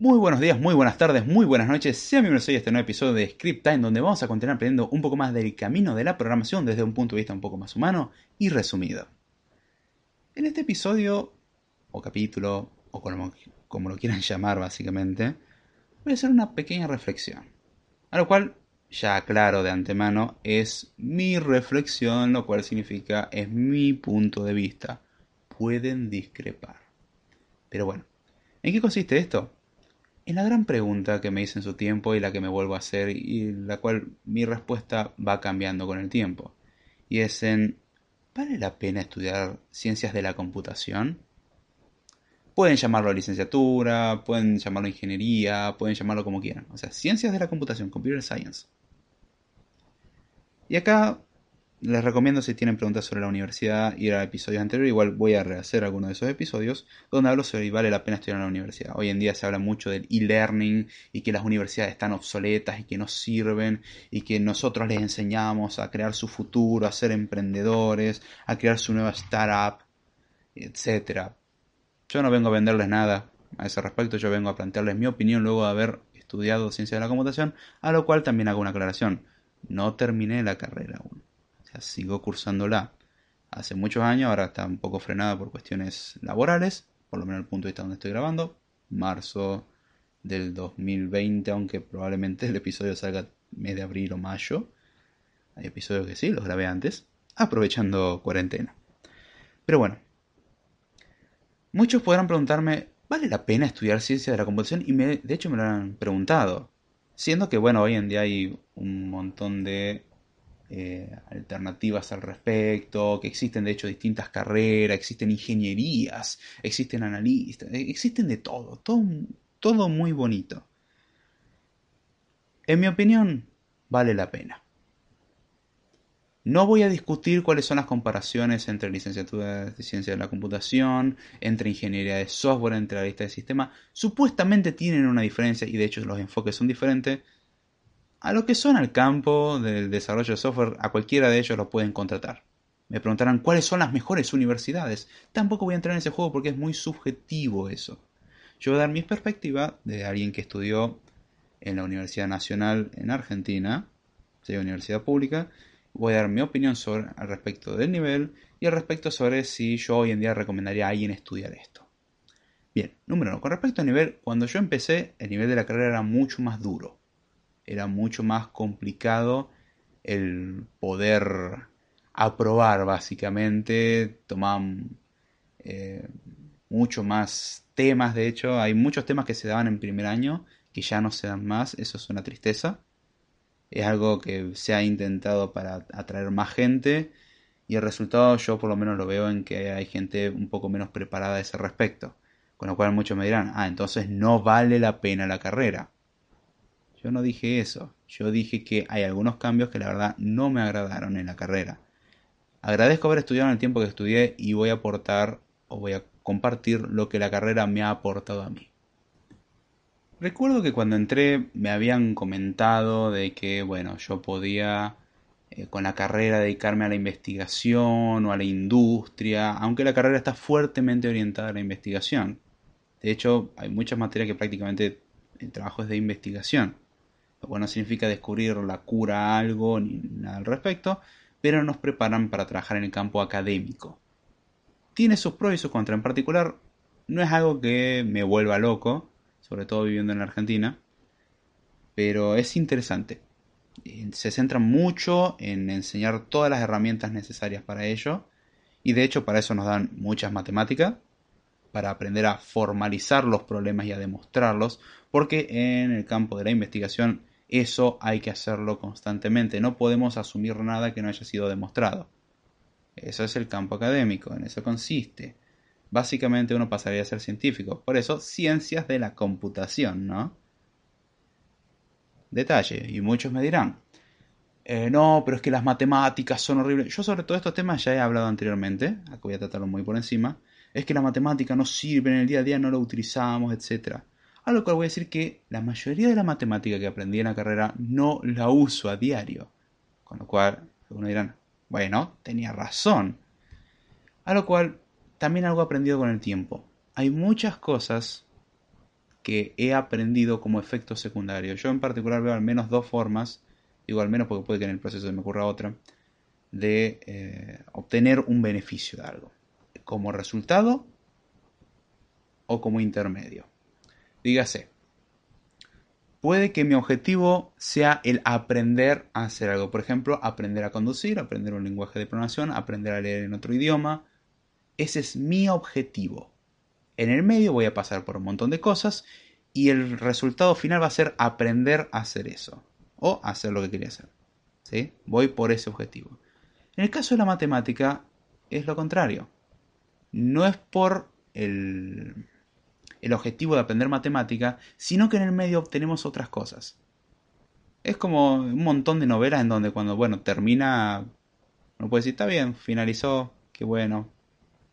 Muy buenos días, muy buenas tardes, muy buenas noches. Sean bienvenidos a este nuevo episodio de Script Time, donde vamos a continuar aprendiendo un poco más del camino de la programación desde un punto de vista un poco más humano y resumido. En este episodio, o capítulo, o como, como lo quieran llamar básicamente, voy a hacer una pequeña reflexión. A lo cual, ya aclaro de antemano, es mi reflexión, lo cual significa es mi punto de vista. Pueden discrepar. Pero bueno, ¿en qué consiste esto? En la gran pregunta que me hice en su tiempo y la que me vuelvo a hacer y la cual mi respuesta va cambiando con el tiempo. Y es en, ¿vale la pena estudiar ciencias de la computación? Pueden llamarlo licenciatura, pueden llamarlo ingeniería, pueden llamarlo como quieran. O sea, ciencias de la computación, computer science. Y acá les recomiendo si tienen preguntas sobre la universidad ir al episodio anterior. Igual voy a rehacer alguno de esos episodios donde hablo sobre si vale la pena estudiar en la universidad. Hoy en día se habla mucho del e-learning y que las universidades están obsoletas y que no sirven y que nosotros les enseñamos a crear su futuro, a ser emprendedores, a crear su nueva startup, etc. Yo no vengo a venderles nada a ese respecto, yo vengo a plantearles mi opinión luego de haber estudiado ciencia de la computación, a lo cual también hago una aclaración. No terminé la carrera aún sigo cursándola hace muchos años, ahora está un poco frenada por cuestiones laborales, por lo menos el punto de vista donde estoy grabando, marzo del 2020, aunque probablemente el episodio salga mes de abril o mayo. Hay episodios que sí, los grabé antes, aprovechando cuarentena. Pero bueno, muchos podrán preguntarme, ¿vale la pena estudiar ciencia de la computación? Y me, de hecho me lo han preguntado. Siendo que, bueno, hoy en día hay un montón de eh, alternativas al respecto, que existen de hecho distintas carreras, existen ingenierías, existen analistas, eh, existen de todo, todo, muy bonito. En mi opinión, vale la pena. No voy a discutir cuáles son las comparaciones entre licenciatura de ciencia de la computación, entre ingeniería de software, entre la de sistemas. Supuestamente tienen una diferencia y de hecho los enfoques son diferentes, a lo que son al campo del desarrollo de software, a cualquiera de ellos lo pueden contratar. Me preguntarán cuáles son las mejores universidades. Tampoco voy a entrar en ese juego porque es muy subjetivo eso. Yo voy a dar mi perspectiva de alguien que estudió en la Universidad Nacional en Argentina, sea universidad pública. Voy a dar mi opinión sobre, al respecto del nivel y al respecto sobre si yo hoy en día recomendaría a alguien estudiar esto. Bien, número uno. Con respecto al nivel, cuando yo empecé, el nivel de la carrera era mucho más duro era mucho más complicado el poder aprobar básicamente, tomaban eh, mucho más temas, de hecho, hay muchos temas que se daban en primer año que ya no se dan más, eso es una tristeza. Es algo que se ha intentado para atraer más gente y el resultado yo por lo menos lo veo en que hay gente un poco menos preparada a ese respecto. Con lo cual muchos me dirán, ah, entonces no vale la pena la carrera. Yo no dije eso. Yo dije que hay algunos cambios que la verdad no me agradaron en la carrera. Agradezco haber estudiado en el tiempo que estudié y voy a aportar o voy a compartir lo que la carrera me ha aportado a mí. Recuerdo que cuando entré me habían comentado de que, bueno, yo podía eh, con la carrera dedicarme a la investigación o a la industria, aunque la carrera está fuertemente orientada a la investigación. De hecho, hay muchas materias que prácticamente el trabajo es de investigación cual no significa descubrir la cura a algo ni nada al respecto, pero nos preparan para trabajar en el campo académico. Tiene sus pros y sus contras. En particular, no es algo que me vuelva loco, sobre todo viviendo en la Argentina, pero es interesante. Eh, se centra mucho en enseñar todas las herramientas necesarias para ello, y de hecho para eso nos dan muchas matemáticas, para aprender a formalizar los problemas y a demostrarlos, porque en el campo de la investigación eso hay que hacerlo constantemente. No podemos asumir nada que no haya sido demostrado. Eso es el campo académico, en eso consiste. Básicamente uno pasaría a ser científico. Por eso, ciencias de la computación, ¿no? Detalle, y muchos me dirán, eh, no, pero es que las matemáticas son horribles. Yo sobre todos estos temas ya he hablado anteriormente, acá voy a tratarlo muy por encima. Es que la matemática no sirve en el día a día, no la utilizamos, etc. A lo cual voy a decir que la mayoría de la matemática que aprendí en la carrera no la uso a diario. Con lo cual, algunos dirán, bueno, tenía razón. A lo cual, también algo aprendido con el tiempo. Hay muchas cosas que he aprendido como efecto secundario. Yo en particular veo al menos dos formas digo al menos porque puede que en el proceso se me ocurra otra, de eh, obtener un beneficio de algo, como resultado o como intermedio. Dígase, puede que mi objetivo sea el aprender a hacer algo, por ejemplo, aprender a conducir, aprender un lenguaje de programación, aprender a leer en otro idioma. Ese es mi objetivo. En el medio voy a pasar por un montón de cosas y el resultado final va a ser aprender a hacer eso o hacer lo que quería hacer. ¿sí? Voy por ese objetivo. En el caso de la matemática es lo contrario. No es por el, el objetivo de aprender matemática, sino que en el medio obtenemos otras cosas. Es como un montón de novelas en donde cuando, bueno, termina, uno puede decir, está bien, finalizó, qué bueno.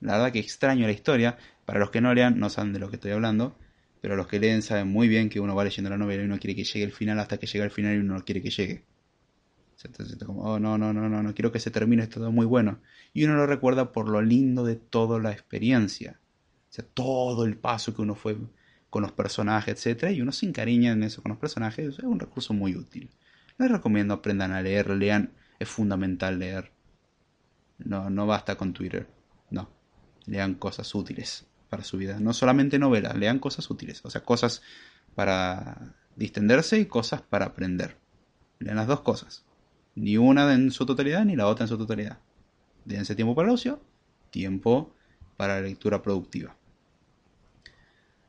La verdad que extraño la historia. Para los que no lean, no saben de lo que estoy hablando pero los que leen saben muy bien que uno va leyendo la novela y uno quiere que llegue el final hasta que llega el final y uno no quiere que llegue. Entonces, como, oh, no, no, no, no, no quiero que se termine, esto todo muy bueno. Y uno lo recuerda por lo lindo de toda la experiencia. Todo el paso que uno fue con los personajes, etc. Y uno se encariña en eso con los personajes. Es un recurso muy útil. Les recomiendo aprendan a leer, lean. Es fundamental leer. No, no basta con Twitter. No. Lean cosas útiles para su vida. No solamente novelas, lean cosas útiles, o sea, cosas para distenderse y cosas para aprender. Lean las dos cosas. Ni una en su totalidad ni la otra en su totalidad. Dense tiempo para el ocio, tiempo para la lectura productiva.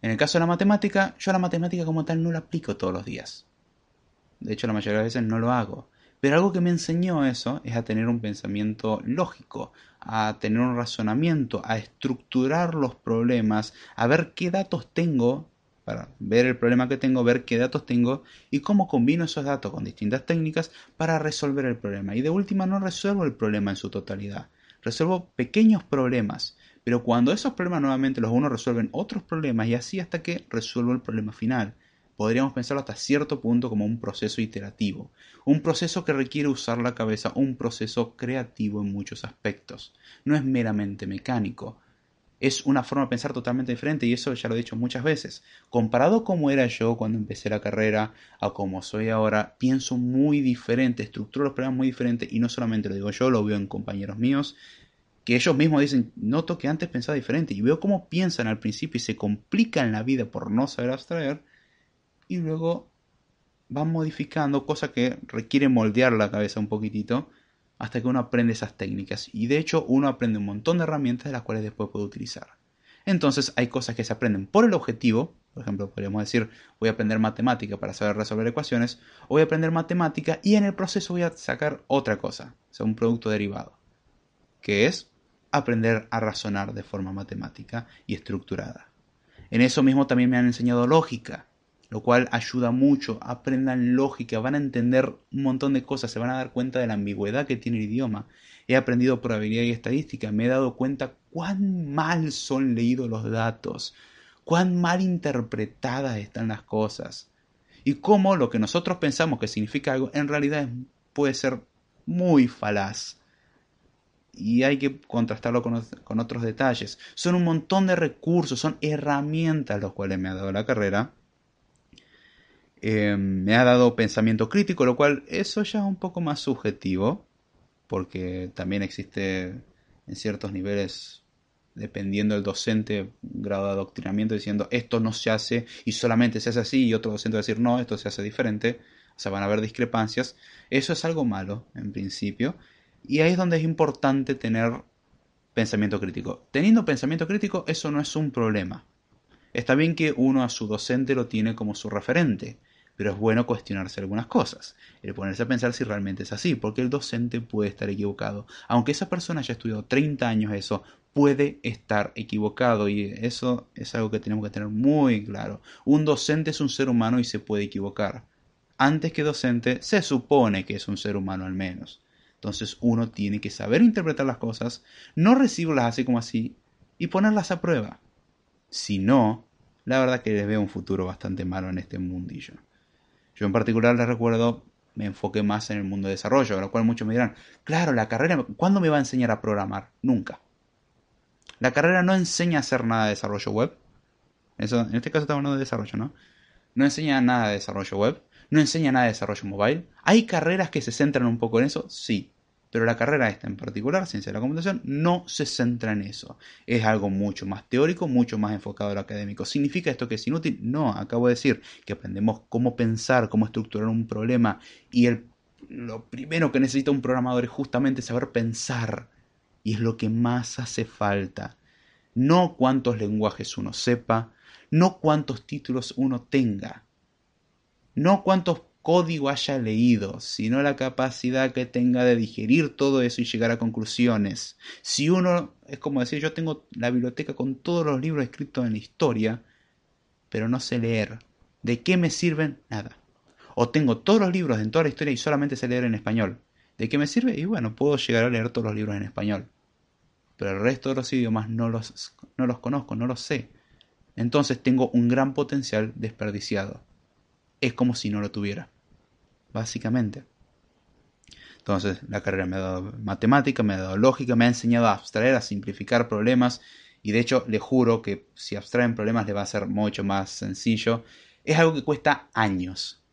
En el caso de la matemática, yo la matemática como tal no la aplico todos los días. De hecho, la mayoría de las veces no lo hago. Pero algo que me enseñó eso es a tener un pensamiento lógico, a tener un razonamiento, a estructurar los problemas, a ver qué datos tengo para ver el problema que tengo, ver qué datos tengo y cómo combino esos datos con distintas técnicas para resolver el problema. Y de última no resuelvo el problema en su totalidad, resuelvo pequeños problemas, pero cuando esos problemas nuevamente los uno resuelven otros problemas y así hasta que resuelvo el problema final podríamos pensarlo hasta cierto punto como un proceso iterativo, un proceso que requiere usar la cabeza, un proceso creativo en muchos aspectos. No es meramente mecánico, es una forma de pensar totalmente diferente y eso ya lo he dicho muchas veces. Comparado como era yo cuando empecé la carrera a como soy ahora, pienso muy diferente, estructuro los problemas muy diferente y no solamente lo digo yo, lo veo en compañeros míos que ellos mismos dicen, noto que antes pensaba diferente y veo cómo piensan al principio y se complican la vida por no saber abstraer y luego van modificando, cosa que requiere moldear la cabeza un poquitito hasta que uno aprende esas técnicas. Y de hecho uno aprende un montón de herramientas de las cuales después puede utilizar. Entonces hay cosas que se aprenden por el objetivo, por ejemplo, podríamos decir, voy a aprender matemática para saber resolver ecuaciones, o voy a aprender matemática y en el proceso voy a sacar otra cosa, o sea, un producto derivado, que es aprender a razonar de forma matemática y estructurada. En eso mismo también me han enseñado lógica, lo cual ayuda mucho. Aprendan lógica, van a entender un montón de cosas, se van a dar cuenta de la ambigüedad que tiene el idioma. He aprendido probabilidad y estadística, me he dado cuenta cuán mal son leídos los datos, cuán mal interpretadas están las cosas y cómo lo que nosotros pensamos que significa algo en realidad puede ser muy falaz. Y hay que contrastarlo con, con otros detalles. Son un montón de recursos, son herramientas los cuales me ha dado la carrera eh, me ha dado pensamiento crítico, lo cual eso ya es un poco más subjetivo, porque también existe en ciertos niveles, dependiendo del docente, grado de adoctrinamiento diciendo esto no se hace y solamente se hace así, y otro docente va a decir no, esto se hace diferente, o sea, van a haber discrepancias. Eso es algo malo, en principio, y ahí es donde es importante tener pensamiento crítico. Teniendo pensamiento crítico, eso no es un problema. Está bien que uno a su docente lo tiene como su referente, pero es bueno cuestionarse algunas cosas, el ponerse a pensar si realmente es así, porque el docente puede estar equivocado. Aunque esa persona haya estudiado 30 años eso, puede estar equivocado y eso es algo que tenemos que tener muy claro. Un docente es un ser humano y se puede equivocar. Antes que docente, se supone que es un ser humano al menos. Entonces uno tiene que saber interpretar las cosas, no recibirlas así como así y ponerlas a prueba. Si no, la verdad que les veo un futuro bastante malo en este mundillo. Yo en particular les recuerdo, me enfoqué más en el mundo de desarrollo, a lo cual muchos me dirán, claro, la carrera, ¿cuándo me va a enseñar a programar? Nunca. La carrera no enseña a hacer nada de desarrollo web. Eso, en este caso estamos hablando de desarrollo, ¿no? No enseña nada de desarrollo web. No enseña nada de desarrollo mobile. ¿Hay carreras que se centran un poco en eso? Sí. Pero la carrera esta en particular, ciencia de la computación, no se centra en eso. Es algo mucho más teórico, mucho más enfocado a lo académico. ¿Significa esto que es inútil? No, acabo de decir que aprendemos cómo pensar, cómo estructurar un problema y el, lo primero que necesita un programador es justamente saber pensar. Y es lo que más hace falta. No cuántos lenguajes uno sepa, no cuántos títulos uno tenga, no cuántos código haya leído, sino la capacidad que tenga de digerir todo eso y llegar a conclusiones. Si uno, es como decir, yo tengo la biblioteca con todos los libros escritos en la historia, pero no sé leer. ¿De qué me sirven? Nada. O tengo todos los libros en toda la historia y solamente sé leer en español. ¿De qué me sirve? Y bueno, puedo llegar a leer todos los libros en español. Pero el resto de los idiomas no los, no los conozco, no los sé. Entonces tengo un gran potencial desperdiciado. Es como si no lo tuviera básicamente. Entonces, la carrera me ha dado matemática, me ha dado lógica, me ha enseñado a abstraer, a simplificar problemas. Y de hecho, le juro que si abstraen problemas le va a ser mucho más sencillo. Es algo que cuesta años.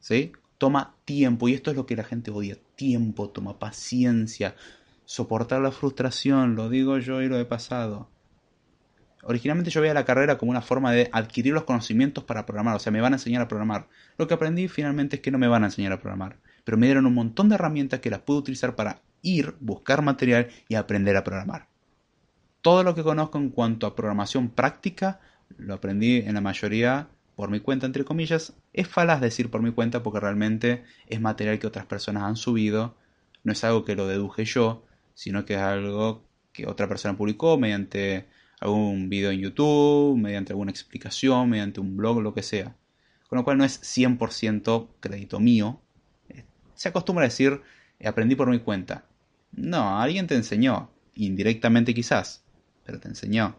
¿Sí? Toma tiempo. Y esto es lo que la gente odia. Tiempo, toma paciencia. Soportar la frustración. Lo digo yo y lo he pasado. Originalmente yo veía la carrera como una forma de adquirir los conocimientos para programar, o sea, me van a enseñar a programar. Lo que aprendí finalmente es que no me van a enseñar a programar, pero me dieron un montón de herramientas que las puedo utilizar para ir, buscar material y aprender a programar. Todo lo que conozco en cuanto a programación práctica, lo aprendí en la mayoría por mi cuenta, entre comillas. Es falaz decir por mi cuenta porque realmente es material que otras personas han subido, no es algo que lo deduje yo, sino que es algo que otra persona publicó mediante algún video en YouTube, mediante alguna explicación, mediante un blog, lo que sea. Con lo cual no es 100% crédito mío. Se acostumbra a decir, aprendí por mi cuenta. No, alguien te enseñó, indirectamente quizás, pero te enseñó.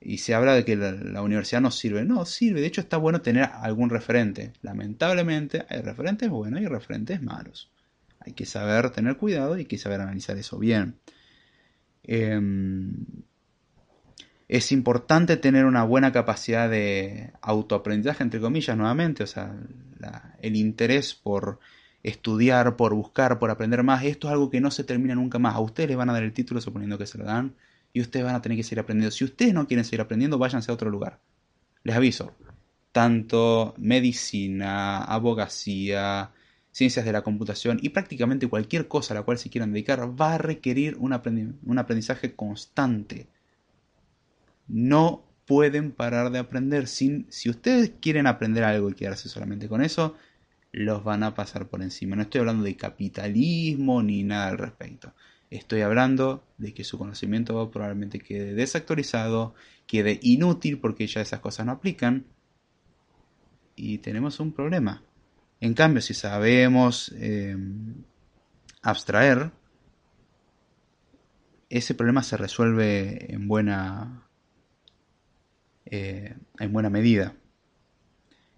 Y se habla de que la, la, universidad no sirve. No, sirve. De hecho, está bueno tener algún referente. Lamentablemente, hay referentes buenos y referentes malos. Hay que saber tener cuidado y hay que saber analizar eso bien. Eh, es importante tener una buena capacidad de autoaprendizaje, entre comillas, nuevamente, o sea, el interés por estudiar, por buscar, por aprender más. Esto es algo que no se termina nunca más. A ustedes les van a dar el título suponiendo que se lo dan y ustedes van a tener que seguir aprendiendo. Si ustedes no quieren seguir aprendiendo, váyanse a otro lugar. Les aviso, tanto medicina, abogacía, ciencias de la computación y prácticamente cualquier cosa a la cual se quieran dedicar va a requerir un aprendizaje constante no pueden parar de aprender. Sin, si ustedes quieren aprender algo y quedarse solamente con eso, los van a pasar por encima. No estoy hablando de capitalismo ni nada al respecto. Estoy hablando de que su conocimiento probablemente quede desactualizado, quede inútil porque ya esas cosas no aplican. Y tenemos un problema. En cambio, si sabemos eh, abstraer, ese problema se resuelve en buena eh, en buena medida.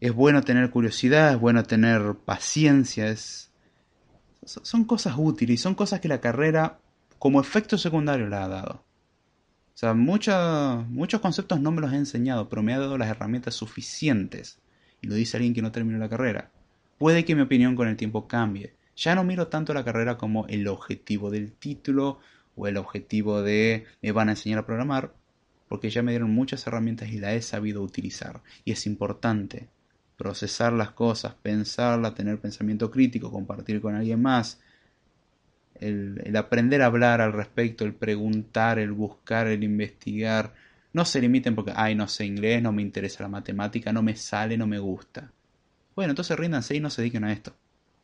Es bueno tener curiosidad, es bueno tener paciencia, son cosas útiles y son cosas que la carrera como efecto secundario la ha dado. O sea, muchos conceptos no me los he enseñado, pero me ha dado las herramientas suficientes. Y lo dice alguien que no terminó la carrera. Puede que mi opinión con el tiempo cambie. Ya no miro tanto la carrera como el objetivo del título o el objetivo de me van a enseñar a programar, porque ya me dieron muchas herramientas y la he sabido utilizar. Y es importante procesar las cosas, pensarla, tener pensamiento crítico, compartir con alguien más, el, aprender a hablar al respecto, el preguntar, el buscar, el investigar. No se limiten porque, ay, no sé inglés, no me interesa la matemática, no me sale, no me gusta. Bueno, entonces ríndanse y no se dediquen a esto.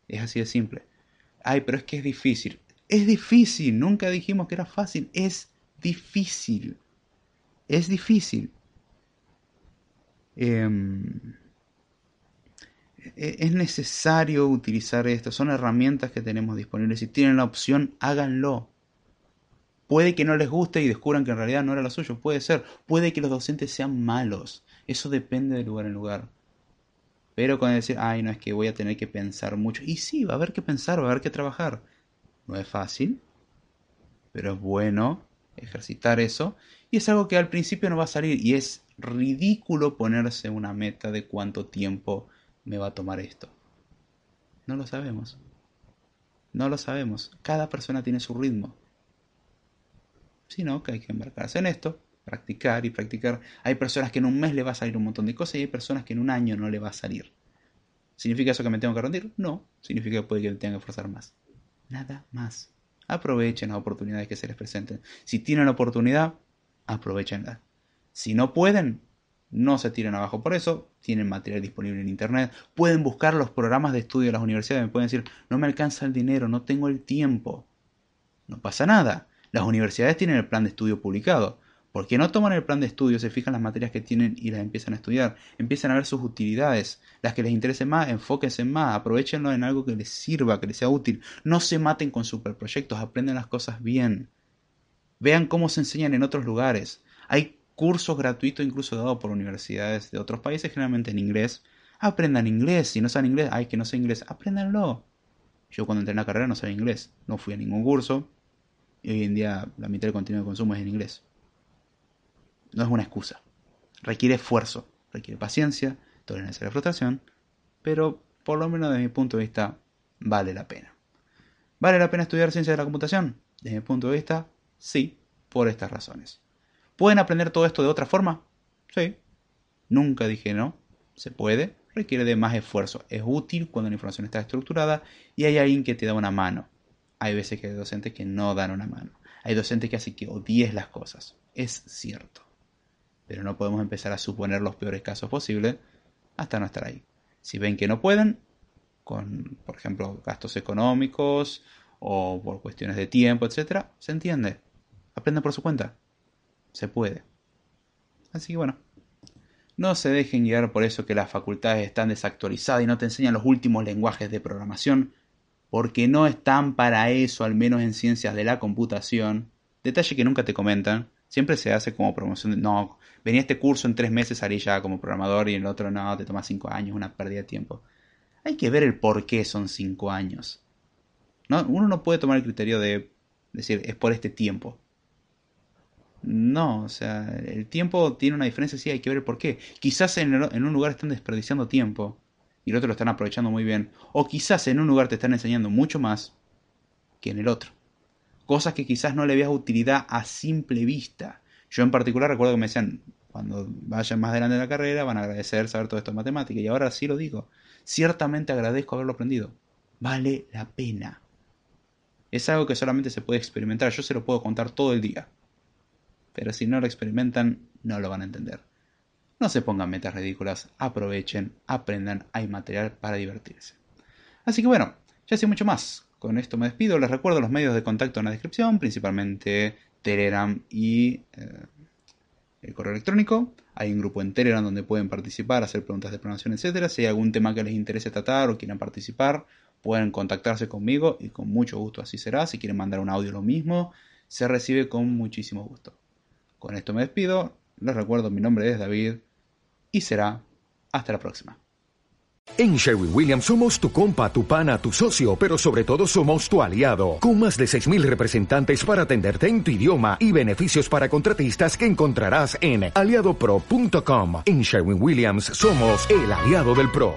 Es así de simple. Ay, pero es que es difícil. Es difícil, nunca dijimos que era fácil, es difícil. Es difícil. Em, e-, es necesario utilizar esto. Son herramientas que tenemos disponibles. Si tienen la opción, háganlo. Puede que no les guste y descubran que en realidad no era lo suyo. Puede ser. Puede que los docentes sean malos. Eso depende de lugar en lugar. Pero con decir, ay, no es que voy a tener que pensar mucho. Y sí, va a haber que pensar, va a haber que trabajar. No es fácil, pero es bueno ejercitar eso. Y es algo que al principio no va a salir. Y es ridículo ponerse una meta de cuánto tiempo me va a tomar esto. No lo sabemos. No lo sabemos. Cada persona tiene su ritmo. Sino que hay que embarcarse en esto, practicar y practicar. Hay personas que en un mes le va a salir un montón de cosas y hay personas que en un año no le va a salir. ¿Significa eso que me tengo que rendir? No. Significa que puede que me tenga que esforzar más. Nada más. Aprovechen las oportunidades que se les presenten. Si tienen la oportunidad, aprovechenla. Si no pueden, no se tiren abajo por eso, tienen material disponible en internet, pueden buscar los programas de estudio de las universidades, me pueden decir, no me alcanza el dinero, no tengo el tiempo. No pasa nada, las universidades tienen el plan de estudio publicado. ¿Por qué no toman el plan de estudio, se fijan las materias que tienen y las empiezan a estudiar? Empiezan a ver sus utilidades. Las que les interesen más, enfóquense más, aprovechenlo en algo que les sirva, que les sea útil. No se maten con superproyectos, aprendan las cosas bien. Vean cómo se enseñan en otros lugares. Hay cursos gratuitos incluso dados por universidades de otros países, generalmente en inglés. Aprendan inglés, si no saben inglés, ay, que no sé inglés, apréndanlo. Yo cuando entré en la carrera no sabía inglés, no fui a ningún curso, y hoy en día la mitad del contenido de consumo es en inglés. No es una excusa. Requiere esfuerzo, requiere paciencia, tolerancia a la frustración, pero por lo menos desde mi punto de vista vale la pena. ¿Vale la pena estudiar ciencia de la computación? Desde mi punto de vista, sí, por estas razones. ¿Pueden aprender todo esto de otra forma? Sí. Nunca dije no. Se puede. Requiere de más esfuerzo. Es útil cuando la información está estructurada y hay alguien que te da una mano. Hay veces que hay docentes que no dan una mano. Hay docentes que hacen que odies las cosas. Es cierto. Pero no podemos empezar a suponer los peores casos posibles hasta no estar ahí. Si ven que no pueden, con, por ejemplo, gastos económicos o por cuestiones de tiempo, etc., se entiende. Aprenden por su cuenta se puede. Así que bueno, no se dejen guiar por eso que las facultades están desactualizadas y no te enseñan los últimos lenguajes de programación, porque no están para eso, al menos en ciencias de la computación. Detalle que nunca te comentan, siempre se hace como promoción de, no, venía este curso en tres meses, salí ya como programador y el otro no, te toma cinco años, una pérdida de tiempo. Hay que ver el por qué son cinco años. ¿No? Uno no puede tomar el criterio de decir, es por este tiempo. No, o sea, el tiempo tiene una diferencia, sí, hay que ver por qué. Quizás en, un lugar están desperdiciando tiempo y el otro lo están aprovechando muy bien. O quizás en un lugar te están enseñando mucho más que en el otro. Cosas que quizás no le veas utilidad a simple vista. Yo en particular recuerdo que me decían, cuando vayan más adelante en la carrera van a agradecer saber todo esto de matemática. Y ahora sí lo digo. Ciertamente agradezco haberlo aprendido. Vale la pena. Es algo que solamente se puede experimentar. Yo se lo puedo contar todo el día pero si no lo experimentan no lo van a entender. No se pongan metas ridículas, aprovechen, aprendan, hay material para divertirse. Así que bueno, ya sé mucho más. Con esto me despido, les recuerdo los medios de contacto en la descripción, principalmente Telegram y eh, el correo electrónico. Hay un grupo en Telegram donde pueden participar, hacer preguntas de programación, etc. Si hay algún tema que les interese tratar o quieran participar, pueden contactarse conmigo y con mucho gusto así será. Si quieren mandar un audio lo mismo, se recibe con muchísimo gusto. Con esto me despido, les recuerdo mi nombre es David y será hasta la próxima. En Sherwin Williams somos tu compa, tu pana, tu socio, pero sobre todo somos tu aliado, con más de 6.000 representantes para atenderte en tu idioma y beneficios para contratistas que encontrarás en aliadopro.com. En Sherwin Williams somos el aliado del PRO.